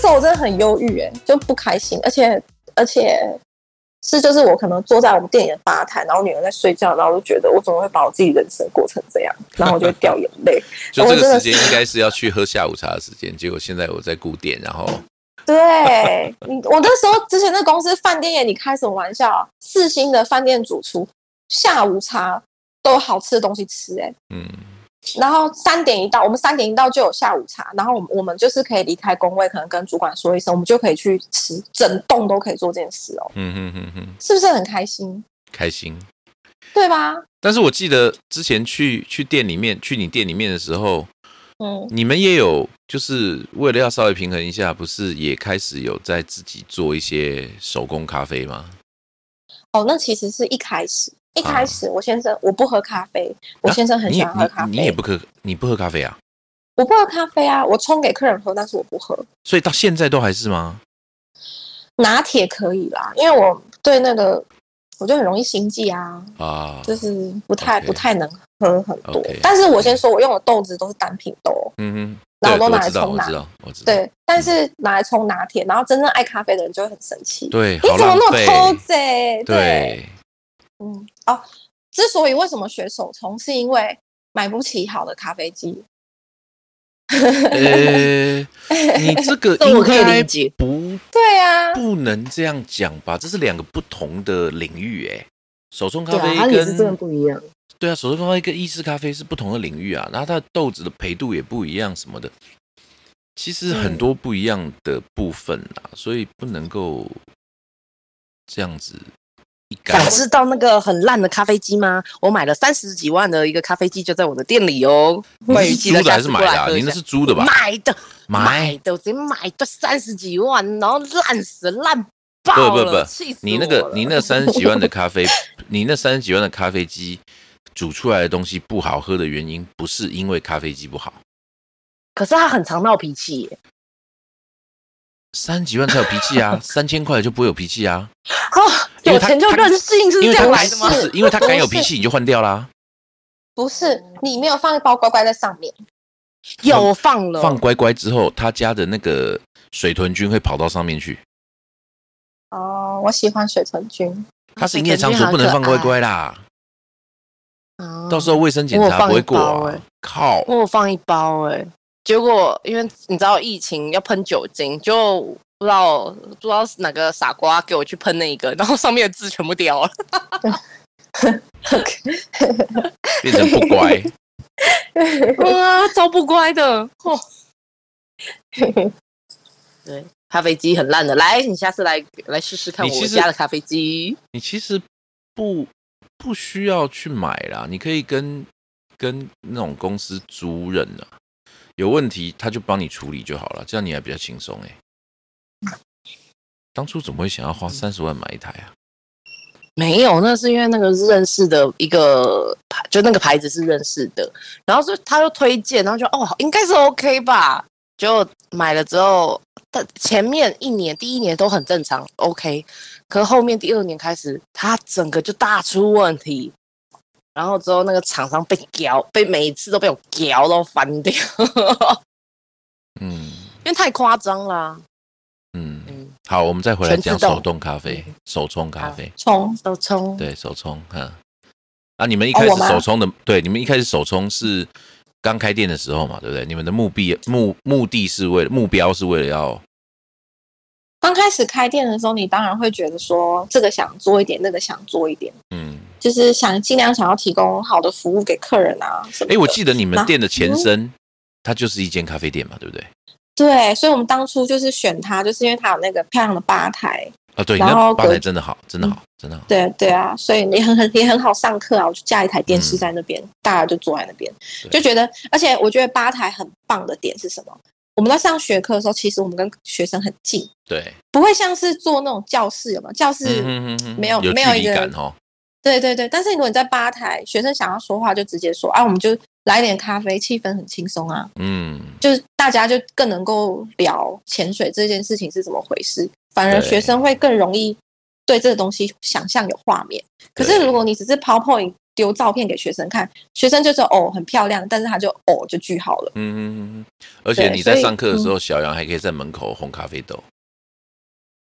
时候我真的很忧郁，哎，就不开心，而且而且是就是我可能坐在我们店里的吧台，然后女儿在睡觉，然后我就觉得我怎么会把我自己人生过成这样，然后我就会掉眼泪。就这个时间应该是要去喝下午茶的时间，结果现在我在顾店，然后 对你，我那时候之前那公司饭店业，你开什么玩笑啊？四星的饭店主厨下午茶都有好吃的东西吃、哎。嗯，然后三点一到，我们三点一到就有下午茶，然后我们我们就是可以离开工位，可能跟主管说一声，我们就可以去吃，整栋都可以做这件事哦，嗯哼哼哼，是不是很开心？开心。对吧？但是我记得之前去去店里面，去你店里面的时候，嗯，你们也有就是为了要稍微平衡一下，不是也开始有在自己做一些手工咖啡吗？哦，那其实是一开始，一开始我先生我不喝咖啡，我先生很喜欢喝咖啡，你你也不喝，你不喝咖啡啊？我不喝咖啡啊，我冲给客人喝，但是我不喝。所以到现在都还是吗？拿铁可以啦，因为我对那个我就很容易心悸啊，啊，就是不太不太能喝很多。但是我先说，我用的豆子都是单品豆哦，嗯哼，然后都拿来冲拿。对，但是拿来冲拿铁，然后真正爱咖啡的人就会很生气。对，你怎么。那么偷贼？对，嗯，哦，之所以为什么学手冲，是因为买不起好的咖啡机。呃，你这个 这我可以应该理解不对啊，不能这样讲吧？这是两个不同的领域，哎，手冲咖啡它也是真的跟不一样。对啊，手冲咖啡跟意式咖啡是不同的领域啊，然后它的豆子的培度也不一样，什么的，其实很多不一样的部分啊，所以不能够这样子想知道那个很烂的咖啡机吗？我买了三十几万的一个咖啡机，就在我的店里哦。关于你是租的还是买的、啊？你那是租的吧？买的，买买的，我直接买的三十几万，然后烂死烂爆不了，不不，气死你那个你那三十几万的咖啡，你那三十几万的咖啡机煮出来的东西不好喝的原因，不是因为咖啡机不好，可是他很常闹脾气耶。三十几万才有脾气啊，三千块就不会有脾气啊，哦，有钱就任性，是这样来的吗不？是因为他敢有脾气，你就换掉啦，不是，你没有放一包乖乖在上面。有放了，放乖乖之后，他家的那个水豚菌会跑到上面去，哦，我喜欢水豚菌。它是营业场所，不能放乖乖啦，哦到时候卫生检查不会过啊包欸，靠，我有放一包哎、结果因为你知道疫情要喷酒精，就不知道不知道是哪个傻瓜给我去喷那一个，然后上面的字全部掉了。变成不乖，嗯啊，超不乖的。哦，对，咖啡机很烂的，来，你下次来来试试看我你其实家的咖啡机。你其实不不需要去买啦，你可以跟跟那种公司租人啊，有问题他就帮你处理就好了，这样你还比较轻松哎。当初怎么会想要花三十万买一台啊？没有，那是因为那个是认识的一个牌，就那个牌子是认识的，然后是他就推荐，然后就哦，应该是 OK 吧。就买了之后，但前面一年第一年都很正常，OK，可后面第二年开始，它整个就大出问题，然后之后那个厂商被屌，被每一次都被我屌到翻掉，嗯。因为太夸张啦。嗯，嗯，好，我们再回来讲手动咖啡，手冲咖啡，冲手冲，对手冲，哈。啊，你们一开始手冲的，对，你们一开始手冲是刚开店的时候嘛，对不对？你们的目的目目的是为了目标是为了要刚开始开店的时候，你当然会觉得说这个想做一点，那个想做一点，嗯，就是想尽量想要提供好的服务给客人啊。哎，我记得你们店的前嗯身，它就是一间咖啡店嘛，对不对？对，所以我们当初就是选它，就是因为它有那个漂亮的吧台。啊，对，然后吧台真的好，真的好，真的好。对对啊，所以也很 很也很好上课啊，我就架一台电视嗯在那边，大家就坐在那边，就觉得，而且我觉得吧台很棒的点是什么？我们在上学课的时候，其实我们跟学生很近，对，不会像是坐那种教室，有没有？教室、嗯哼哼哼没有有距离没有一个。对对对，但是如果你在吧台，学生想要说话就直接说啊，我们就来一点咖啡，气氛很轻松啊，嗯，就是大家就更能够聊潜水这件事情是怎么回事，反而对学生会更容易对这个东西想象有画面。可是如果你只是 PowerPoint 丢照片给学生看，学生就说哦很漂亮，但是他就哦就句号了。嗯哼哼哼，而且你在上课的时候，小杨还可以在门口烘咖啡豆。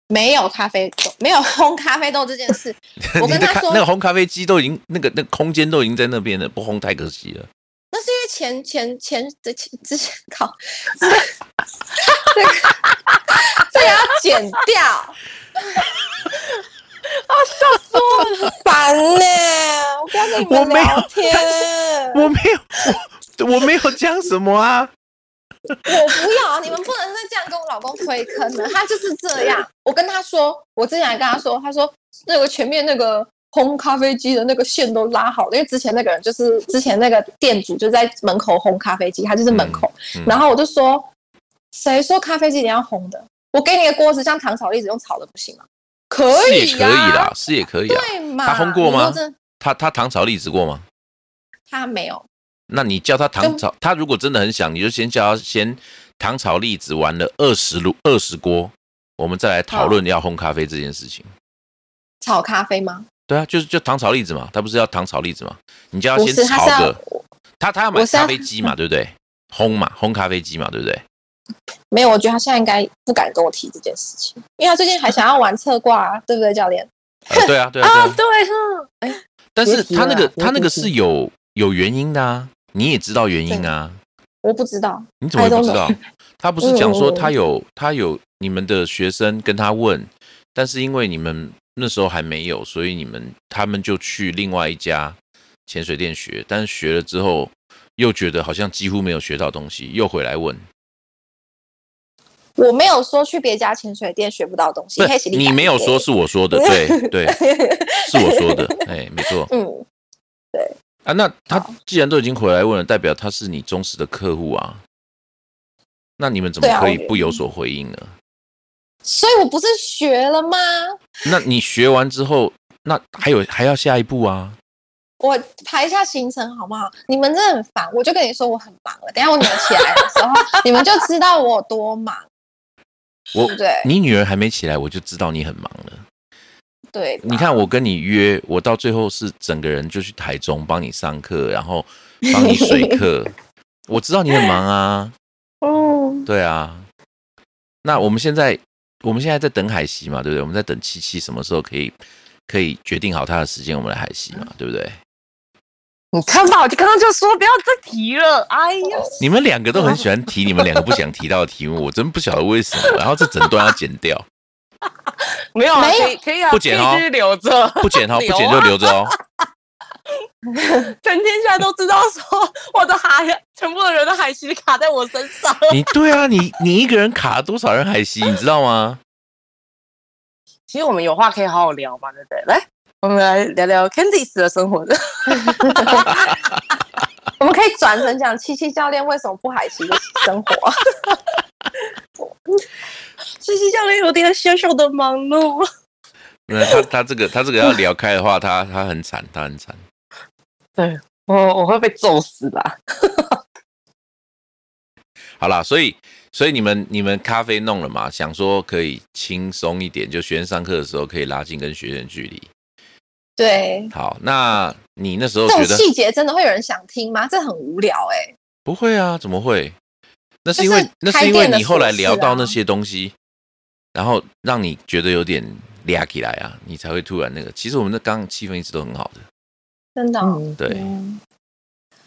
没有咖啡豆，没有 烘咖啡豆这件事，我跟他说那个烘咖啡机都已经那个那个空间都已经在那边了，不烘太可惜了。那是因为前前前的前之前靠，这个这个这个要剪掉。啊，笑死我了！烦呢、我不要跟你们我没有聊天。我没有，我没有讲什么啊。我不要，你们不能再这样跟我老公推坑了。他就是这样。我跟他说，我之前还跟他说，他说那个前面那个烘咖啡机的那个线都拉好了，因为之前那个人就是之前那个店主就在门口烘咖啡机，他就是门口。嗯然后我就说，谁说咖啡机一定要烘的？我给你个锅子，像糖炒栗子用炒的不行吗？可以是也可以啦，是也可以啊。对嘛？他烘过吗他他糖炒栗子过吗？他没有。那你叫他糖炒，他如果真的很想，你就先叫他先糖炒栗子，玩了二十炉二十锅，我们再来讨论要烘咖啡这件事情。炒咖啡吗？对啊，就是就糖炒栗子嘛，他不是要糖炒栗子嘛？你叫他先炒个，他他要买咖啡机嘛，对不对？烘嘛，烘咖啡机嘛，对不对？没有。我觉得他现在应该不敢跟我提这件事情，因为他最近还想要玩侧挂、啊，对不对，教练？呃对啊，对啊，对啊。对啊，哎，但是他那个他那个是有有原因的啊，你也知道原因啊，我不知道。你怎么会不知道他不是讲说他有他有你们的学生跟他问，但是因为你们那时候还没有，所以你们他们就去另外一家潜水店学，但是学了之后又觉得好像几乎没有学到东西，又回来问。我没有说去别家潜水店学不到东西，你没有说是我说的，对对，是我说的，哎，没错嗯，啊。那他既然都已经回来问了，代表他是你忠实的客户啊。那你们怎么可以不有所回应呢？所以我不是学了吗？那你学完之后，那还有还要下一步啊？我排一下行程好不好？你们真的很烦，我就跟你说我很忙了。等下我女儿起来的时候，你们就知道我有多忙，我对不对？你女儿还没起来，我就知道你很忙了。对，你看，我跟你约，我到最后是整个人就去台中帮你上课，然后帮你水课。我知道你很忙啊，哦，对啊。那我们现在，我们现在在等海西嘛，对不对？我们在等七七什么时候可以可以决定好他的时间，我们来海西嘛，对不对？你看吧，我就刚刚就说不要再提了。哎呀，你们两个都很喜欢提你们两个不想提到的题目，我真不晓得为什么。然后这整段要剪掉，没有啊，没有可以可以啊，不剪哦留着。不剪哦，不剪就留着哦。全天下都知道说我的海，全部的人的海西卡在我身上。你对啊，你你一个人卡了多少人海西，你知道吗？其实我们有话可以好好聊嘛，对不对？来，我们来聊聊 Candice 的生活。我们可以转成讲七七教练为什么不海西的生活。西西教练有点小小的忙碌。那他他这个他这个要聊开的话，他他很惨，他很惨。对我我会被揍死吧？好啦，所以所以你们你们咖啡弄了嘛？想说可以轻松一点，就学生上课的时候可以拉近跟学生距离。对，好，那你那时候这种觉得细节真的会有人想听吗？这很无聊哎、不会啊？怎么会？那是因为是那是因为你后来聊到那些东西，然后让你觉得有点嗲起来啊，你才会突然那个。其实我们的刚刚气氛一直都很好的。真的对，嗯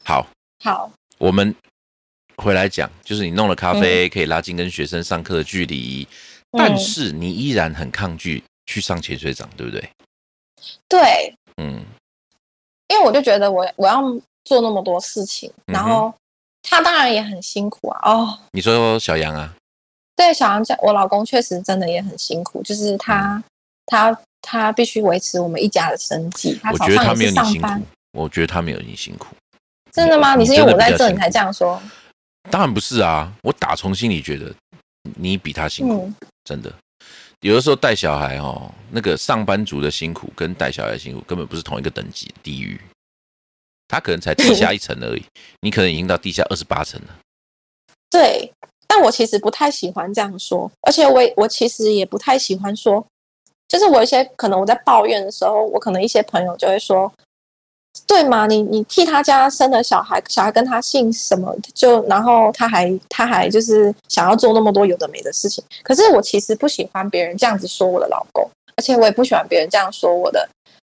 好，好，我们回来讲，就是你弄了咖啡，可以拉近跟学生上课的距离，嗯但是你依然很抗拒去上潜水长，对不对？对，嗯，因为我就觉得我我要做那么多事情，然后他当然也很辛苦啊。哦，你说小杨啊，对，小杨家我老公确实真的也很辛苦，就是他、嗯他他必须维持我们一家的生计，他我早上也觉得他没有是上班你辛苦。，我觉得他没有你辛苦。真的吗？你你是因为我在这你才这样说？当然不是啊，我打从心里觉得你比他辛苦，嗯，真的。有的时候带小孩哦，那个上班族的辛苦跟带小孩的辛苦根本不是同一个等级的地狱。他可能才地下一层而已，你可能已经到地下二十八层了。对。但我其实不太喜欢这样说，而且我也我其实也不太喜欢说，就是我一些可能我在抱怨的时候，我可能一些朋友就会说，对嘛，你你替他家生的小孩，小孩跟他姓什么，就然后他还他还就是想要做那么多有的没的事情。可是我其实不喜欢别人这样子说我的老公，而且我也不喜欢别人这样说我的。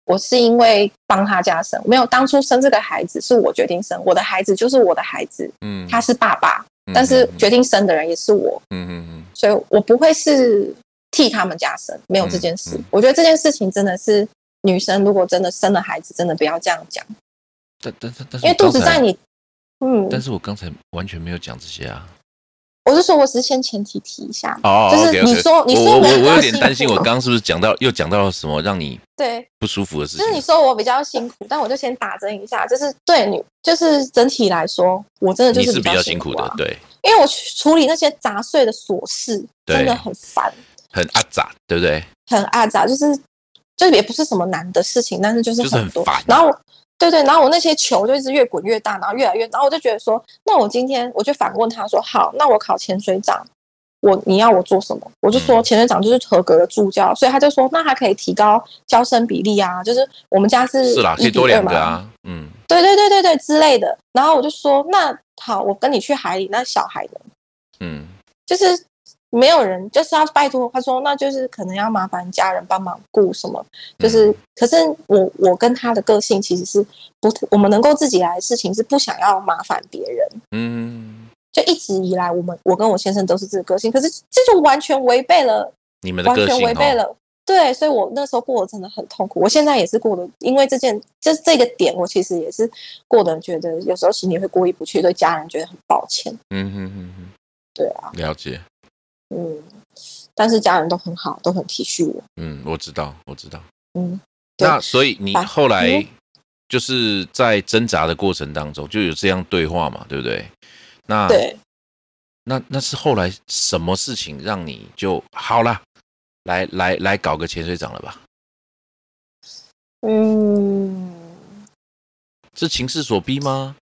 我是因为帮他家生，没有当初生这个孩子是我决定生，我的孩子就是我的孩子，嗯，他是爸爸，嗯但是决定生的人也是我，嗯嗯嗯所以我不会是替他们家生，没有这件事。嗯嗯我觉得这件事情真的是女生如果真的生了孩子，真的不要这样讲，但但但但是因为肚子在你，嗯，但是我刚才完全没有讲这些啊。我是说我只是先前提提一下，哦就是你说你说我我有点担心，我刚刚是不是讲到又讲到了什么让你对，不舒服的事情就是你？说我比较辛苦，但我就先打针一下，就是对你，就是整体来说，我真的就是比比较较辛苦的啊，，对，因为我去处理那些杂碎的琐事，真的很烦。很阿杂，对不对？很阿杂，就是就也不是什么难的事情，但是就是就是很。烦然后我对对，然后我那些球就一直越滚越大，然后越来越，然后我就觉得说，那我今天我就反问他说，好，那我考潜水长，我你要我做什么？我就说嗯潜水长就是合格的助教，所以他就说，那还可以提高教生比例啊，就是我们家是是啦，可以1比2多两个啊，嗯，对对对对对之类的。然后我就说，那好，我跟你去海里，那小孩呢？嗯就是没有人，就是要拜托。他说，那就是可能要麻烦家人帮忙顾什么，就是，嗯可是我我跟他的个性其实是不，我们能够自己来的事情是不想要麻烦别人。嗯，就一直以来，我们我跟我先生都是这个个性，可是这就完全违背了，你们的完全个性哦，违背了。对，所以我那时候过得真的很痛苦。我现在也是过得，因为这件就是这个点，我其实也是过得觉得有时候心里会过意不去，对家人觉得很抱歉。嗯哼哼哼，对啊，了解，嗯，但是家人都很好，都很体恤我。嗯，我知道，我知道。嗯，那所以你后来嗯就是在挣扎的过程当中，就有这样对话嘛，对不对？那对，那那是后来什么事情让你就好啦，来来来搞个潜水长了吧？嗯，是情势所逼吗？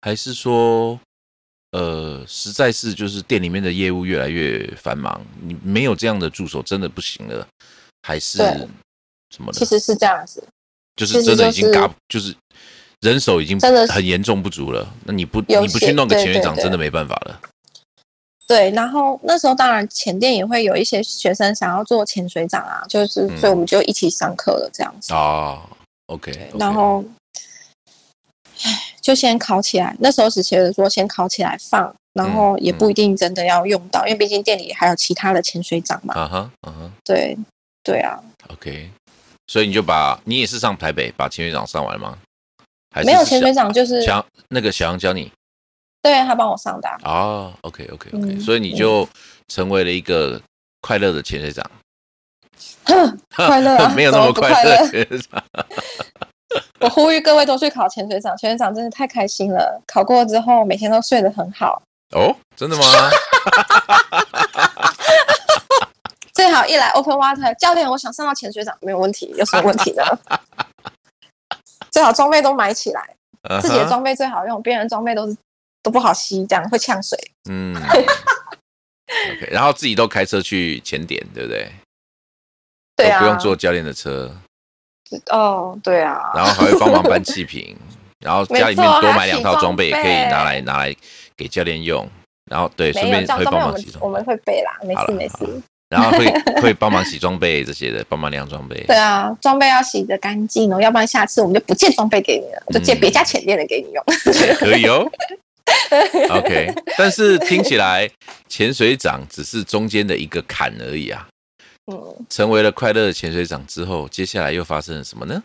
还是说，呃，实在是就是店里面的业务越来越繁忙，你没有这样的助手真的不行了？还是对什么的？其实是这样子。就是真的已经嘎，就是人手已经真的很严重不足了。那你不你不去弄个对潜水长，真的没办法了。对，然后那时候当然前店也会有一些学生想要做潜水长啊，就是、嗯所以我们就一起上课了这样子。哦，OK，然后，唉，就先烤起来。那时候只觉得说先烤起来放，然后也不一定真的要用到，因为毕竟店里还有其他的潜水长嘛。啊哈啊哈。对，对啊，，OK，所以你就把你也是上台北把潜水长上完了吗？还是没有是潜水长就是小那个小杨教你？对他帮我上的啊、哦，OK OK OK，、嗯所以你就成为了一个快乐的潜水长，快乐啊 没有那么快乐。我呼吁各位都去考潜水长，潜水长真的太开心了。考过之后，每天都睡得很好，哦，真的吗？最好一来 open water 教练，我想上到潜水长，没有问题，有什么问题呢？最好装备都买起来，嗯自己的装备最好用，别人的装备都是都不好吸，这样会呛水。嗯，OK，然后自己都开车去潜点，对不对？对啊，不用坐教练的车，哦，对啊，然后还会帮忙搬气瓶，然后家里面多买两套装备，也可以拿来拿来给教练用。然后对，顺便会帮忙洗装备。我们会备啦，没事没事。然后会 会帮忙洗装备这些的，帮忙晾装备。对啊，装备要洗的干净哦，要不然下次我们就不借装备给你了，就借别家浅店的给你用。可以哦。OK，但是听起来潜水长只是中间的一个坎而已啊。嗯，成为了快乐的潜水长之后，接下来又发生了什么呢？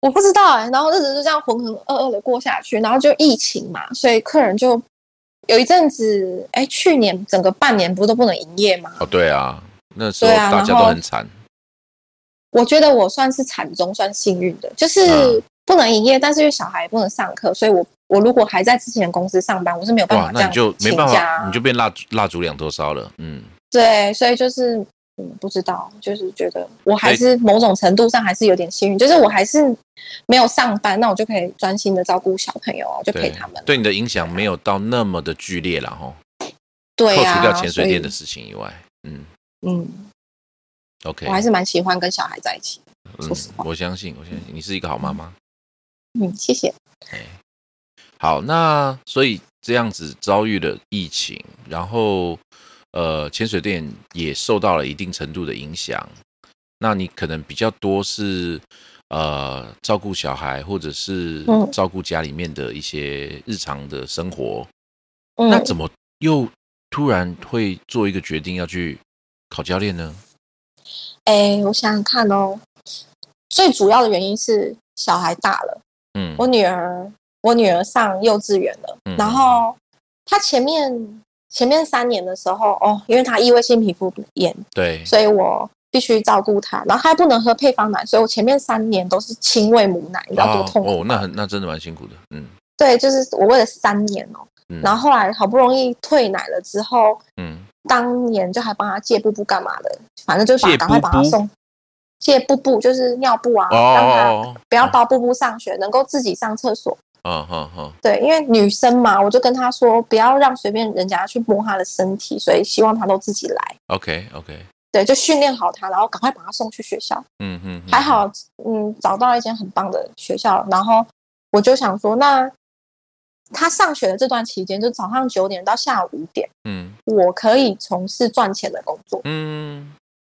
我不知道哎、然后日子就这样浑浑噩噩的过下去，然后就疫情嘛，所以客人就有一阵子，哎，去年整个半年不是都不能营业吗？哦，对啊，那时候大家都很惨。我觉得我算是惨中算幸运的，就是嗯不能营业，但是因为小孩也不能上课，所以我我如果还在之前公司上班，我是没有办法，这样你就没请办法，你就变蜡烛蜡烛两头烧了。嗯，对，所以就是嗯，不知道，就是觉得我还是某种程度上还是有点幸运，就是我还是没有上班，那我就可以专心的照顾小朋友啊，就陪他们啊。对你的影响没有到那么的剧烈了哈。对啊，扣除掉潜水店的事情以外，嗯嗯，，OK，我还是蛮喜欢跟小孩在一起。嗯我相信，我相信你是一个好妈妈。嗯，谢谢。哎，好，那所以这样子遭遇了疫情，然后呃，潜水店也受到了一定程度的影响。那你可能比较多是呃照顾小孩，或者是嗯。照顾家里面的一些日常的生活。嗯，那怎么又突然会做一个决定要去考教练呢？哎，我想想看哦，最主要的原因是小孩大了，嗯，我女儿，我女儿上幼稚园了，嗯。然后她前面前面三年的时候，哦，因为他异位性皮肤炎，对，所以我必须照顾他，然后她还不能喝配方奶，所以我前面三年都是亲喂母奶，你知道多痛苦。哦，那？很那真的蛮辛苦的，嗯。对，就是我喂了三年哦，嗯，然后后来好不容易退奶了之后，嗯。当年就还帮他戒布布干嘛的，反正就是把赶快把她布布？送借布布，就是尿布啊，哦让她哦。不要包布布上学，能够自己上厕所。哦，好好对，因为女生嘛，我就跟她说不要让随便人家去摸她的身体，所以希望她都自己来。，OK OK，对，就训练好她，然后赶快把她送去学校。嗯嗯，还好，嗯，找到一间很棒的学校，然后我就想说，那他上学的这段期间，就早上九点到下午五点，嗯我可以从事赚钱的工作。嗯，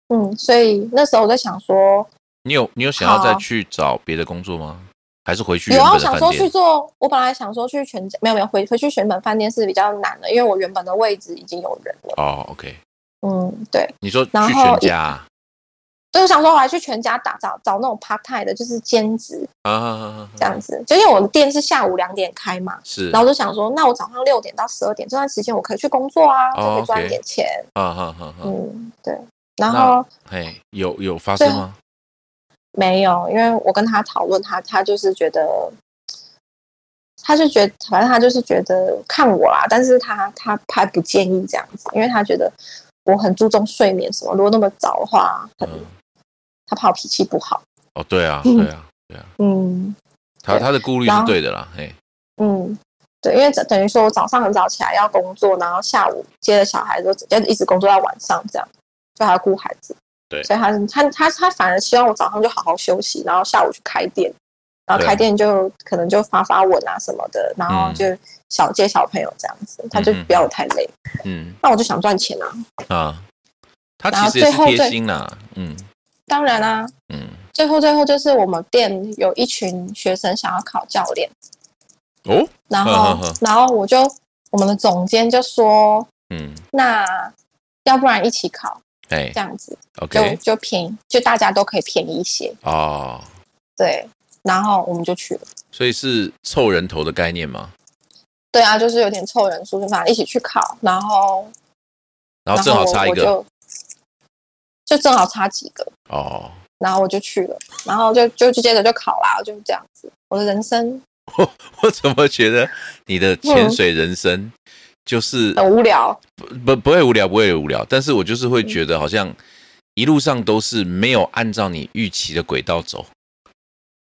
嗯，所以那时候我在想说，你有你有想要再去找别的工作吗？还是回去有啊，想说去？做，我本来想说去全家，没有没有回回去选本饭店是比较难的，因为我原本的位置已经有人了。哦，OK，嗯，对，你说去全家啊所以我想说我还去全家打找找那种 part time 的，就是兼职啊，这样子，就因为我的店是下午两点开嘛，是，然后我就想说，那我早上六点到十二点这段时间我可以去工作啊，就可哦以赚一点钱。啊哈哈哈，嗯，对，然后嘿，有有发生吗？没有，因为我跟他讨论，他他就是觉得。他就觉得，反正他就是觉得看我啦，但是他他还不建议这样子，因为他觉得我很注重睡眠什么，如果那么早的话，很嗯，他怕我脾气不好。哦，对啊，嗯对啊，对啊，嗯对他他的顾虑是对的啦，嘿，嗯，对，因为等等于说我早上很早起来要工作，然后下午接了小孩就就一直工作到晚上这样，就还要顾孩子。对。所以他他他他反而希望我早上就好好休息，然后下午去开店，然后开店就可能就发发文啊什么的，然后嗯。就小接小朋友这样子，他就不要我太累。嗯。那我就想赚钱啊，啊，他然后其实贴心啦，嗯。当然啊，嗯，最后最后就是我们店有一群学生想要考教练，哦，然后然后我就我们的总监就说，嗯，那要不然一起考哎这样子，就，OK，就便宜，就大家都可以便宜一些，哦，对。然后我们就去了，所以是凑人头的概念吗？对啊，就是有点凑人数，就反正一起去考，然后然后正好差一个，就就正好差几个，哦，然后我就去了，然后就就就接着就考啦，就是这样子。我的人生。我 我怎么觉得你的潜水人生就是很无聊，不不会无聊，不会无聊，但是我就是嗯会觉得好像一路上都是没有按照你预期的轨道走。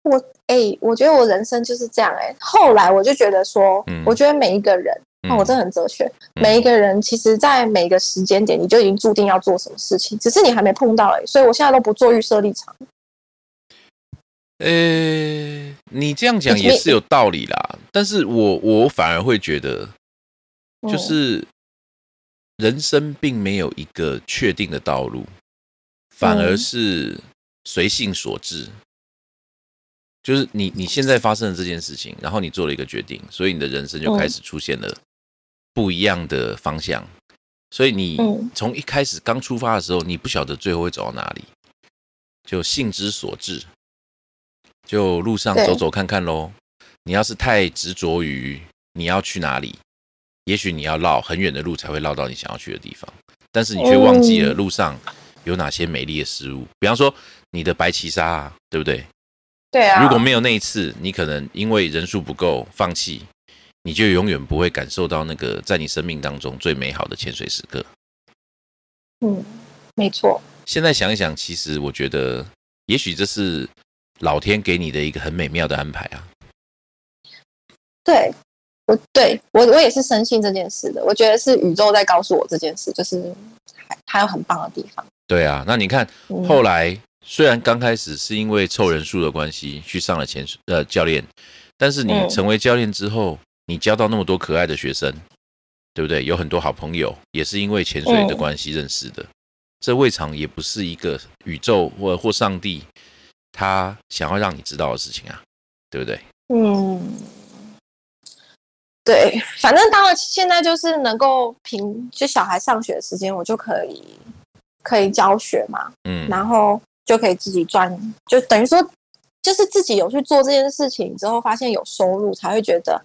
我哎、我觉得我人生就是这样哎、后来我就觉得说，嗯。我觉得每一个人，嗯。哦，我真的很哲学，嗯。每一个人其实，在每个时间点，你就已经注定要做什么事情，只是你还没碰到哎、所以我现在都不做预设立场。呃，你这样讲也是有道理啦，但是我我反而会觉得，嗯就是人生并没有一个确定的道路，反而嗯是随性所致。就是你你现在发生了这件事情，然后你做了一个决定，所以你的人生就开始出现了不一样的方向。所以你嗯从一开始刚出发的时候，你不晓得最后会走到哪里，就性之所至，就路上走走看看喽。你要是太执着于你要去哪里，也许你要绕很远的路才会绕到你想要去的地方，但是你却忘记了嗯路上有哪些美丽的事物，比方说你的白旗沙、啊，对不对？对啊，如果没有那一次，你可能因为人数不够放弃，你就永远不会感受到那个在你生命当中最美好的潜水时刻。嗯，没错，现在想一想，其实我觉得，也许这是老天给你的一个很美妙的安排啊。对我对我我也是深信这件事的。我觉得是宇宙在告诉我这件事，就是还还有很棒的地方。对啊，那你看嗯后来，虽然刚开始是因为凑人数的关系去上了潜水呃教练，但是你嗯成为教练之后，你教到那么多可爱的学生，对不对？有很多好朋友也是因为潜水的嗯关系认识的。这未尝也不是一个宇宙或或上帝他想要让你知道的事情啊，对不对？嗯，对，反正当然现在就是能够凭就小孩上学的时间，我就可以可以教学嘛，嗯然后就可以自己赚，就等于说就是自己有去做这件事情之后，发现有收入，才会觉得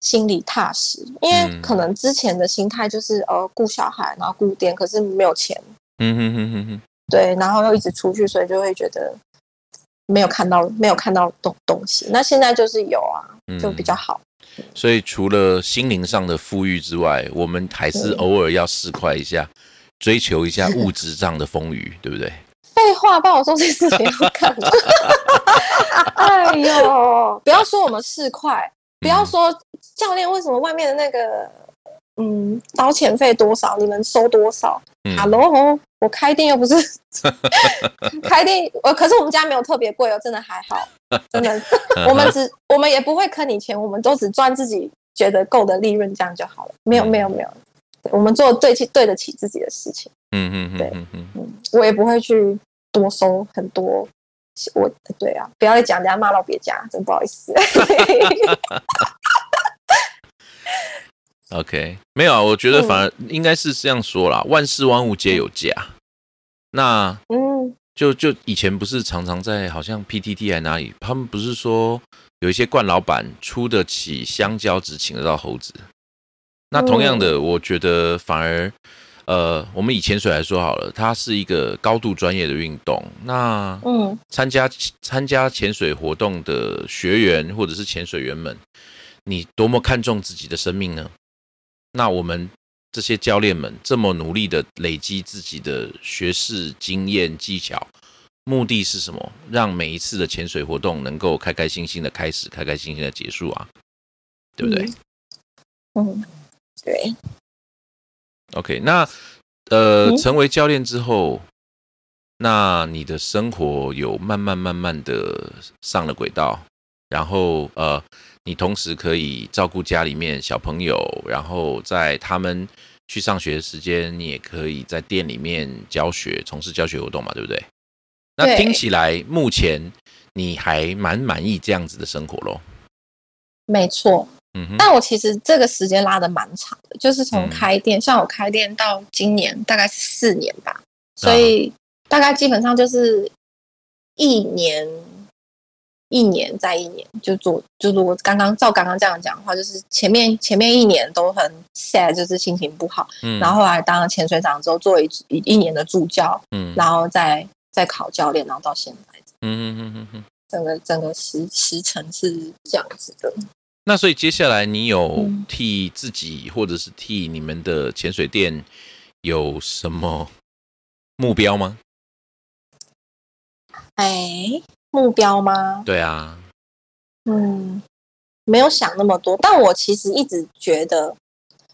心里踏实。因为嗯可能之前的心态就是呃顾小孩，然后顾店，可是没有钱，嗯哼哼哼哼，对，然后又一直出去，所以就会觉得没有看到没有看到东东西。那现在就是有啊，就比较好。所以除了心灵上的富裕之外，我们还是嗯偶尔要试快一下，追求一下物质上的丰裕，对不对？废话，帮我说这事情要干嘛？哎呦，不要说我们市侩，不要说教练为什么外面的那个嗯刀钱费多少，你们收多少、嗯。H e l l o 我开店又不是 开店，呃，可是我们家没有特别贵哦，真的还好，真的，我们只我们也不会坑你钱，我们都只赚自己觉得够的利润，这样就好了。没有嗯。没有没有，我们做对起对得起自己的事情。嗯嗯嗯对。嗯，我也不会去多收很多。我对啊，不要再讲人家骂到别家，真不好意思。OK，没有啊，我觉得嗯反而应该是这样说啦，万事万物皆有价。那嗯，就就以前不是常常在好像 PTT 还哪里，他们不是说有一些冠老板出得起香蕉，只请得到猴子。那同样的，我觉得反而呃，我们以潜水来说好了，它是一个高度专业的运动。那嗯参加参加潜水活动的学员或者是潜水员们，你多么看重自己的生命呢？那我们这些教练们这么努力的累积自己的学识、经验、技巧，目的是什么？让每一次的潜水活动能够开开心心的开始，开开心心的结束啊，对不对？嗯，对，OK，那呃，嗯成为教练之后，那你的生活有慢慢慢慢的上了轨道，然后呃，你同时可以照顾家里面小朋友，然后在他们去上学的时间，你也可以在店里面教学，从事教学活动嘛，对不对？那听起来目前你还蛮满意这样子的生活咯。没错。嗯哼，但我其实这个时间拉的蛮长的，就是从嗯开店，像我开店到今年大概是四年吧，所以大概基本上就是一年。一年再一年就做，就如果刚刚照刚刚这样讲的话，就是前面前面一年都很 sad，就是心情不好，嗯然后后来当了潜水长之后，做一一一年的助教，嗯然后再再考教练，然后到现在，嗯嗯嗯嗯嗯。整个整个时时程是这样子的。那所以接下来你有嗯替自己或者是替你们的潜水店有什么目标吗？哎，目标吗？对啊，嗯，没有想那么多，但我其实一直觉得，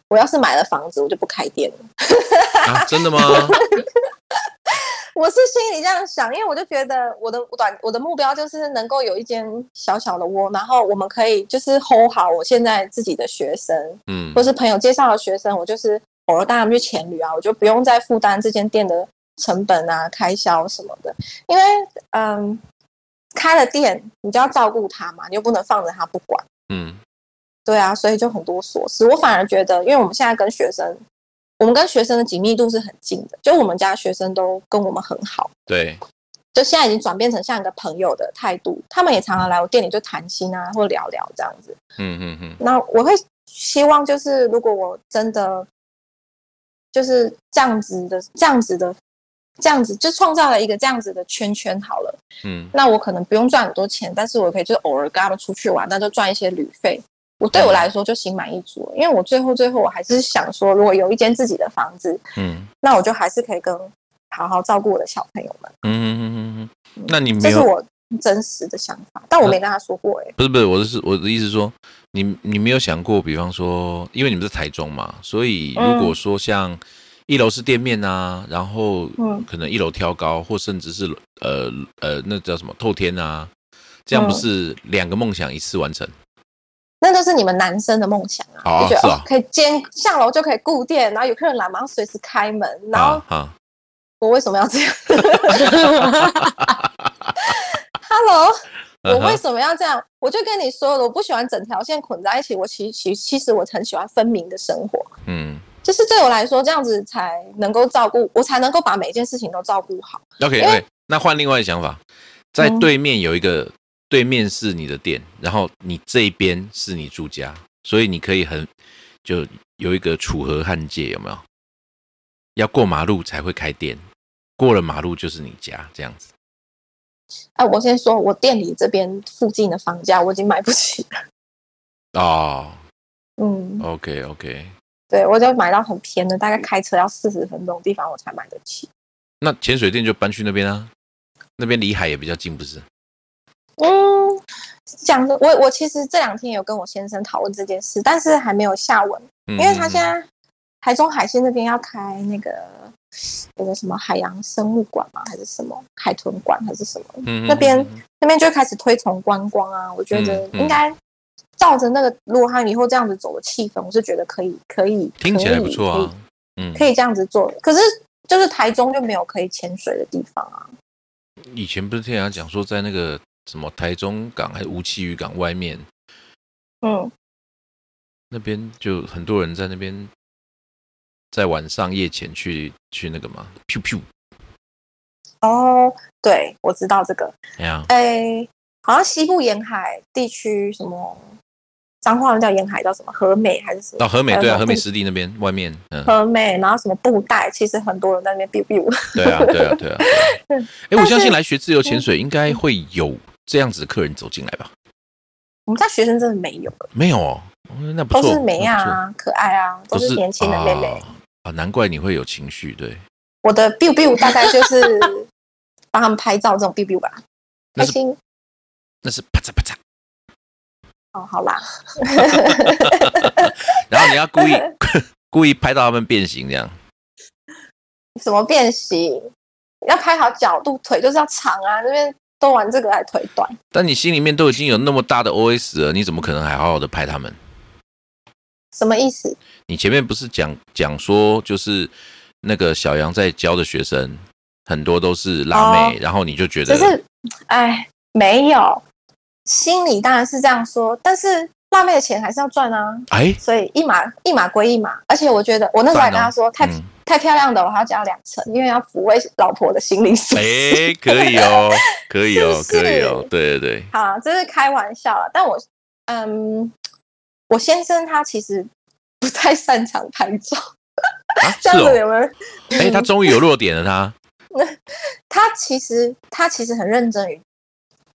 我要是买了房子，我就不开店了。啊，真的吗？我是心里这样想，因为我就觉得我的短我的目标就是能够有一间小小的窝，然后我们可以就是 hold 好我现在自己的学生，嗯或是朋友介绍的学生，我就是偶尔带他们去潜旅啊，我就不用再负担这间店的成本啊、开销什么的。因为嗯，开了店，你就要照顾他嘛，你又不能放着他不管。嗯对啊，所以就很多琐事。我反而觉得，因为我们现在跟学生，我们跟学生的紧密度是很近的，就我们家学生都跟我们很好，对，就现在已经转变成像一个朋友的态度。他们也常常来我店里就谈心啊，或聊聊这样子。嗯嗯嗯那我会希望就是，如果我真的就是这样子的、这样子的、这样子，就创造了一个这样子的圈圈好了。嗯那我可能不用赚很多钱，但是我可以就是偶尔跟他们出去玩，那就赚一些旅费。我对我来说就心满意足了，因为我最后最后我还是想说，如果有一间自己的房子，嗯那我就还是可以跟好好照顾我的小朋友们，嗯嗯嗯嗯，那你没有？这是我真实的想法。但我没跟他说过、欸，哎，不是不是，我是我的意思是说，你你没有想过，比方说，因为你们是台中嘛，所以如果说像一楼是店面啊，然后嗯可能一楼挑高，或甚至是呃呃那叫什么透天啊，这样不嗯是两个梦想一次完成？那都是你们男生的梦想啊，哦就觉得是啊哦可以兼下楼就可以顾店，然后有客人来马上随时开门，然后啊啊，我为什么要这样？Hello，我为什么要这样？我就跟你说了，我不喜欢整条线捆在一起。我其其其实我很喜欢分明的生活，嗯就是对我来说，这样子才能够照顾我，才能够把每一件事情都照顾好。，OK OK，那换另外的想法，在嗯对面有一个，对面是你的店，然后你这边是你住家，所以你可以很就有一个楚河汉界，有没有？要过马路才会开店，过了马路就是你家，这样子。哎、我先说，我店里这边附近的房价我已经买不起了。哦嗯，，OK OK，对，我就买到很偏的，大概开车要四十分钟的地方我才买得起。那潜水店就搬去那边啊，那边离海也比较近，不是？嗯，讲的我我其实这两天有跟我先生讨论这件事，但是还没有下文，因因为他现在台中海线那边要开那个那个什么海洋生物馆嘛，还是什么海豚馆还是什么，嗯那边那边就会开始推崇观光啊。我觉得应该照着那个，如果他以后这样子走的气氛，我是觉得可以可以听起来不错啊，嗯，可以这样子做。可是就是台中就没有可以潜水的地方啊。以前不是听人家讲说，在那个什么台中港还是无期渔港外面嗯，那边，就很多人在那边在晚上夜前去去那个嘛，pew pew，哦，对，我知道这个。哎呀，哎，好像西部沿海地区什么彰化人叫沿海叫什么和美还是什么？到和美对啊，和美湿地那边外面，嗯，和美，然后什么布袋，其实很多人在那边 biu biu。对啊，对啊，对啊。哎，我相信来学自由潜水应该会有这样子的客人走进来吧？我们家学生真的没有，没有哦，哦那不错，都是美啊、可爱啊，都是年轻的妹妹。啊啊，难怪你会有情绪，对，我的 biu biu 大概就是帮他们拍照这种 biu biu 吧，开心那是啪嚓啪嚓，哦，好啦，然后你要故意 故意拍到他们变形这样，什么变形，要拍好角度，腿就是要长啊，这边都玩这个还腿短。但你心里面都已经有那么大的 OS 了，你怎么可能还好好的拍他们？什么意思？你前面不是讲讲说，就是那个小杨在教的学生很多都是辣妹，然后你就觉得就是，哎，没有，心里当然是这样说，但是辣妹的钱还是要赚啊，哎，所以一码一码归一码。而且我觉得，我那时候还跟他说，太、嗯太漂亮的我还要加两层，因为要抚慰老婆的心灵。哎，可以哦，可以哦，是是可以哦，对对对，好，这是开玩笑了。但我，嗯，我先生他其实不太擅长拍照，啊，这样子有没有？哎，他终于有弱点了，他，他其实他其实很认真于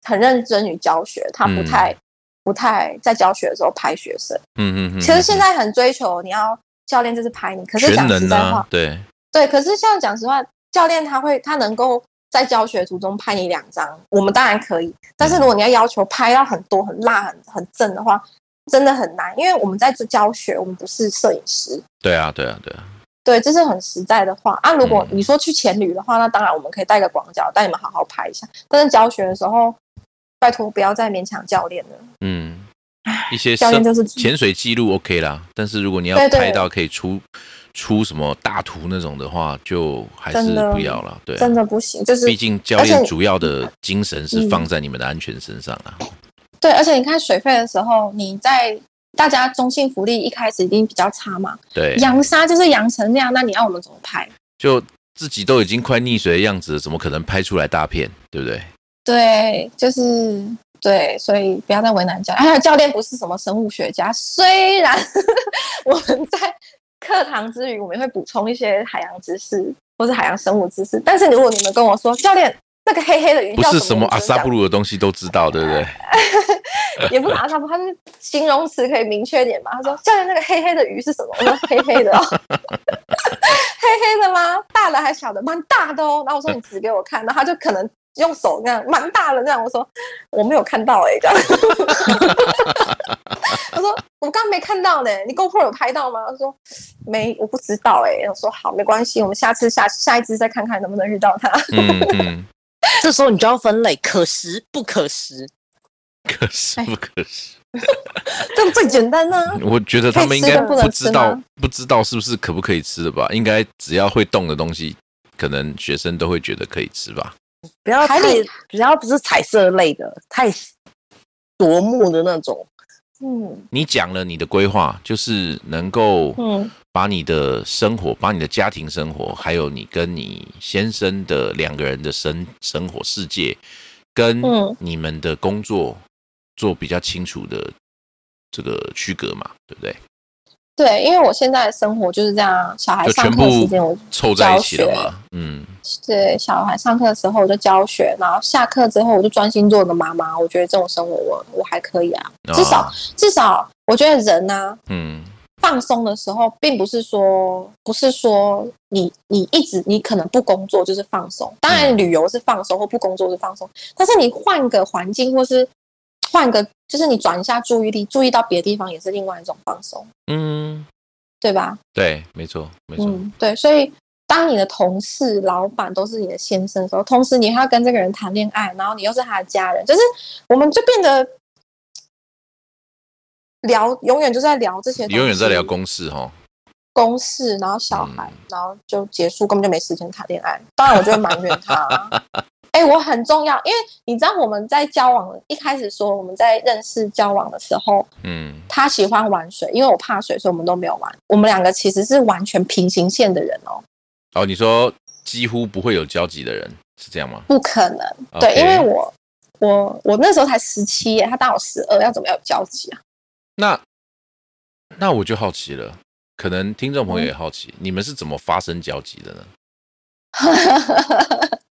很认真于教学，他不嗯太、不太在教学的时候拍学生。嗯嗯嗯，其实现在很追求你要教练就是拍你，可是讲实在话，啊，对，对，可是像讲实话，教练他会他能够在教学途中拍你两张，我们当然可以，但是如果你要要求拍到很多很辣很很正的话，真的很难，因为我们在做教学，我们不是摄影师。对啊，对啊，对啊，对，这是很实在的话啊。如果嗯你说去潜旅的话，那当然我们可以带个广角带你们好好拍一下。但是教学的时候，拜托不要再勉强教练了。嗯，一些教练就是潜水记录 OK 啦，但是如果你要拍到可以出出什么大图那种的话，就还是不要了。对啊、真的不行，就是毕竟教练主要的精神是嗯放在你们的安全身上啊。对，而且你看水费的时候，你在大家中性福利一开始一定比较差嘛，对，扬沙就是扬成那样，那你要我们怎么拍？就自己都已经快溺水的样子，怎么可能拍出来大片？对不对？对，就是对，所以不要再为难教练。还有教练不是什么生物学家，虽然 我们在课堂之余，我们也会补充一些海洋知识或是海洋生物知识，但是如果你们跟我说，教练那个黑黑的鱼不是什么阿萨布鲁的东西都知道，对不对？也不是阿萨布，它是形容词可以明确点嘛？他说教练那个黑黑的鱼是什么？我说黑黑的、哦，黑黑的吗？大的还是小的？蛮大的哦。然后我说你指给我看，然后他就可能用手那样蛮大的那样。我说我没有看到哎、这样。他说我刚刚没看到呢，你 GoPro 有拍到吗？他说没，我不知道哎、我说好，没关系，我们下次下下一支再看看能不能遇到他。嗯嗯，这时候你就要分类，可食不可食。可食不可食。这最简单呢、我觉得他们应该不知道，不知道是不是可不可以吃的吧？应该只要会动的东西，可能学生都会觉得可以吃吧。不要太海里，不要不是彩色类的，太夺目的那种。嗯你讲了你的规划，就是能够嗯把你的生活、把你的家庭生活，还有你跟你先生的两个人的生生活世界，跟嗯你们的工作做比较清楚的这个区隔嘛，对不对？对，因为我现在的生活就是这样，小孩上课时间我凑在一起了。嗯，对小孩上课的时候我就教学，然后下课之后我就专心做我的妈妈。我觉得这种生活我我还可以啊，至少哦至少我觉得人呢、嗯放松的时候，并不是说不是说你你一直你可能不工作就是放松，当然嗯旅游是放松或不工作是放松，但是你换个环境或是换个就是你转一下注意力，注意到别的地方也是另外一种放松，嗯，对吧？对，没错没错。嗯，对，所以当你的同事、老板都是你的先生的时候，同时你还要跟这个人谈恋爱，然后你又是他的家人，就是我们就变得聊，永远就在聊这些，你永远在聊公事哈。公事，然后小孩，嗯然后就结束，根本就没时间谈恋爱。当然，我就会埋怨他。哎、我很重要，因为你知道我们在交往一开始说我们在认识交往的时候，嗯他喜欢玩水，因为我怕水，所以我们都没有玩。我们两个其实是完全平行线的人哦。哦，你说几乎不会有交集的人是这样吗？不可能，对因为我我我那时候才十七耶，他大我十二，要怎么有交集啊？那那我就好奇了，可能听众朋嗯友也好奇，你们是怎么发生交集的呢？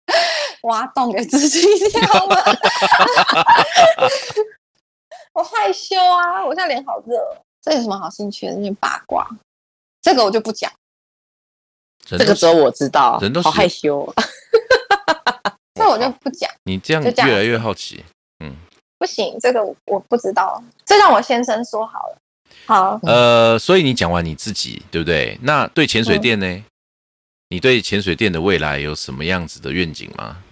挖洞给自己跳吗？我害羞啊，我现在脸好热哦。这有什么好兴趣的？那些八卦，这个我就不讲。这个只有我知道，人都好害羞哦。这我就不讲，你这样就这样越来越好奇。嗯不行，这个我不知道，这让我先生说好了。好，呃，所以你讲完你自己，对不对？那对潜水店呢？你对潜水店的未来有什么样子的愿景吗？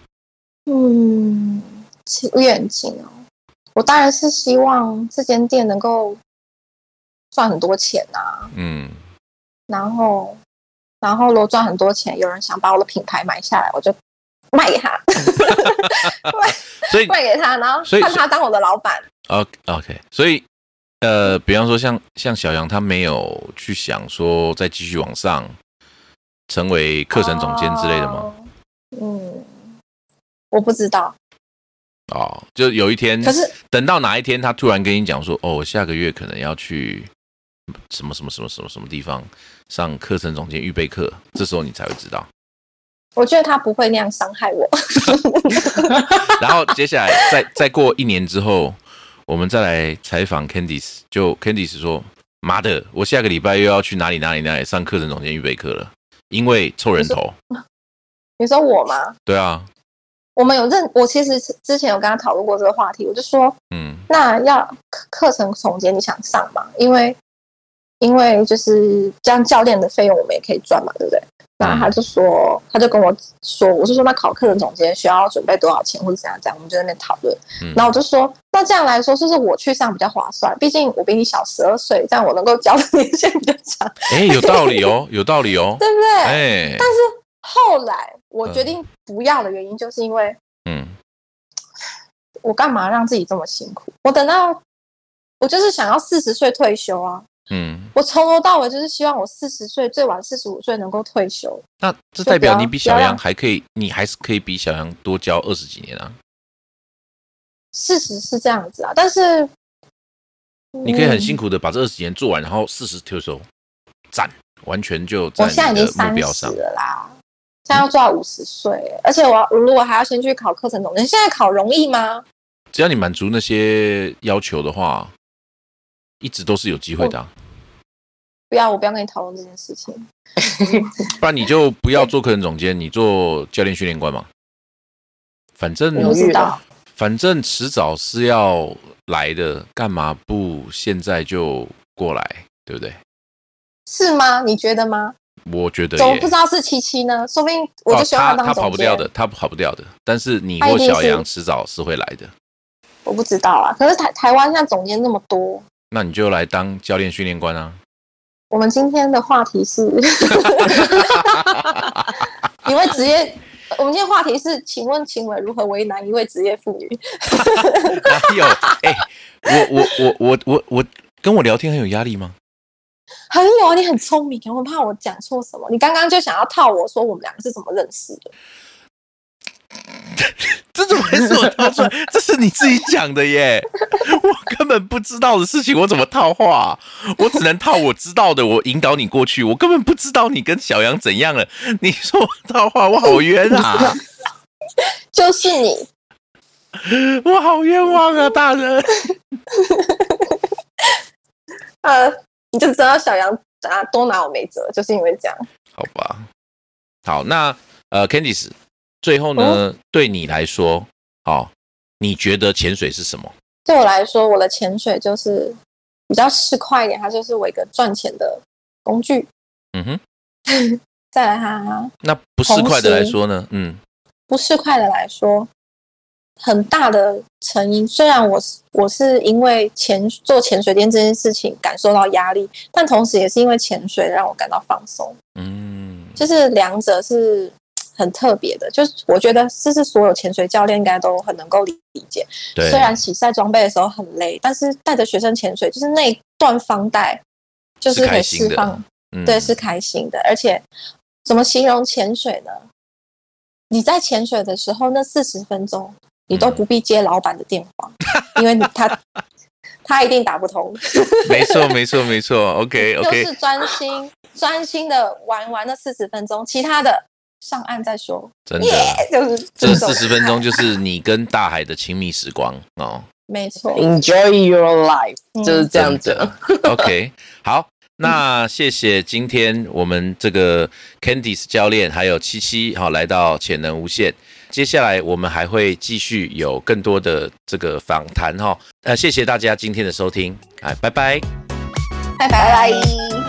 嗯，其愿景哦，我当然是希望这间店能够赚很多钱啊，嗯，然后，然后如果赚很多钱，有人想把我的品牌买下来，我就卖给他 所以卖给他，然后让他当我的老板。OK，所以呃，比方说像像小杨，他没有去想说再继续往上成为课程总监之类的吗？哦？嗯，我不知道，哦，就有一天，可是等到哪一天他突然跟你讲说，哦，我下个月可能要去什么什么什么什么什么地方上课程总监预备课，这时候你才会知道。我觉得他不会那样伤害我。然后接下来再再过一年之后，我们再来采访 Candice，就 Candice 说：“妈的，我下个礼拜又要去哪里哪里哪里上课程总监预备课了，因为凑人头。你说我吗？”对啊，我们有认，我其实之前有跟他讨论过这个话题，我就说，嗯那要课课程总监你想上吗？因为因为就是这样教练的费用我们也可以赚嘛，对不对？然后他就说，他就跟我说，我是说那考课程总监需要准备多少钱或者怎样怎样，我们就在那边讨论。嗯然后我就说，那这样来说，是不是我去上比较划算？毕竟我比你小十二岁，这样我能够教的年限比较长，哎，有道理哦，有道理哦。对不对？哎，后来我决定不要的原因，就是因为嗯我干嘛让自己这么辛苦？我等到我就是想要四十岁退休啊！嗯，我从头到尾就是希望我四十岁最晚四十五岁能够退休。那这代表你比小杨还可以，你还是可以比小杨多交二十几年啊。事实是这样子啊，但是你可以很辛苦。的把这二十几年做完，然后四十退休，赞，完全就我现在已经在你的目三十标上。了啦，现在要做到五十岁，而且我要如果还要先去考课程总监，现在考容易吗？只要你满足那些要求的话，一直都是有机会的啊、不要，我不要跟你讨论这件事情。不然你就不要做课程总监，你做教练训练官嘛。反正我不知道，反正迟早是要来的，干嘛不现在就过来，对不对？是吗？你觉得吗？我觉得怎么不知道是七七呢？说不定我就哦，希望他他当总监。跑不掉的，他跑不掉的。但是你或他一定是小杨迟早是会来的，我不知道啊。可是台台湾现在总监那么多，那你就来当教练训练官啊。我们今天的话题是 一位职业。我们今天话题是，请问秦伟如何为难一位职业妇女？哪有？哎、我我我我我我跟我聊天很有压力吗？很有啊，你很聪明，我很怕我讲错什么。你刚刚就想要套我说我们两个是怎么认识的？这怎么会是我套出来？这是你自己讲的耶！我根本不知道的事情，我怎么套话？我只能套我知道的，我引导你过去。我根本不知道你跟小杨怎样了。你说我套话，我好冤啊！就是你，我好冤枉啊，大人！呃，你就知道小杨啊多拿我没辙，就是因为这样。好吧，好，那呃，Candice，最后呢，对你来说，好、你觉得潜水是什么？对我来说，我的潜水就是比较市侩一点，它就是我一个赚钱的工具。嗯哼，再来哈那不市侩的来说呢？嗯不市侩的来说，很大的成因，虽然我是我是因为潜做潜水店这件事情感受到压力，但同时也是因为潜水让我感到放松，嗯，就是两者是很特别的。就是我觉得这是所有潜水教练应该都很能够理理解。对，虽然洗晒装备的时候很累，但是带着学生潜水，就是那一段方带，就是可以释放，嗯对，是开心的。而且怎么形容潜水呢？你在潜水的时候，那四十分钟，你都不必接老板的电话，因为他 他一定打不通，没错，没错，没错。OK 就 OK，就是专心专心的玩玩那四十分钟，其他的上岸再说。真的耶，就是这四十分钟就是你跟大海的亲密时光哦。没错，Enjoy your life，嗯就是这样子。OK，好，那谢谢今天我们这个 Candice 教练还有七七好来到潜能无限。接下来我们还会继续有更多的这个访谈哈，呃，谢谢大家今天的收听，哎，拜拜。拜拜拜。